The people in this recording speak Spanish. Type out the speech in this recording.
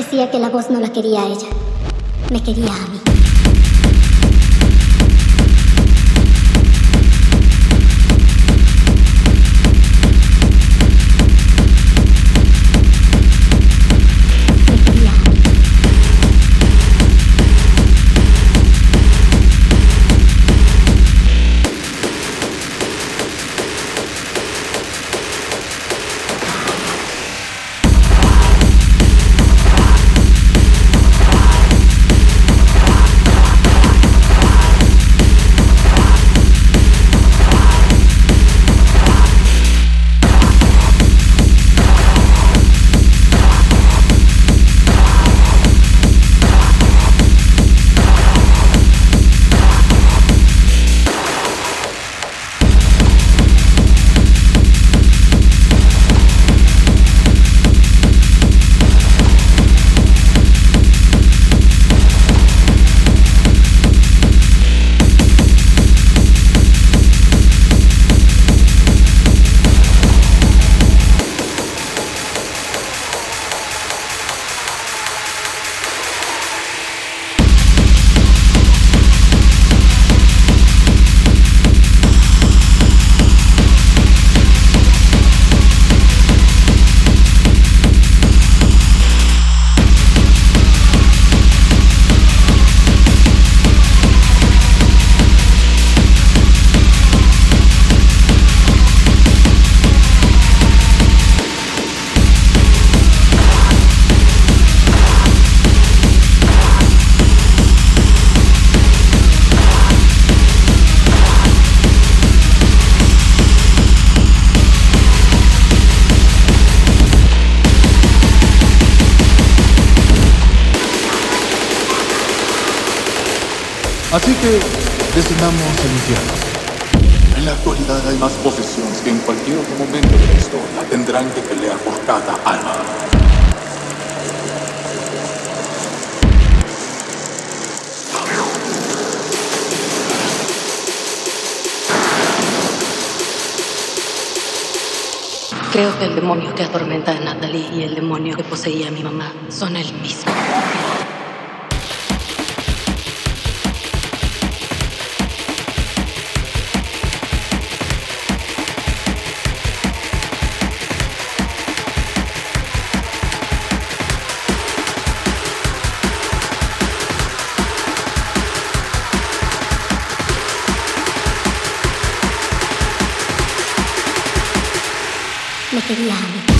parecía que la voz no la quería a ella. Me quería a mí. Así que designamos el infierno. En la actualidad hay más posesiones que en cualquier otro momento de la historia. Tendrán que pelear por cada alma. Creo que el demonio que atormenta a Natalie y el demonio que poseía a mi mamá son el mismo. materiali.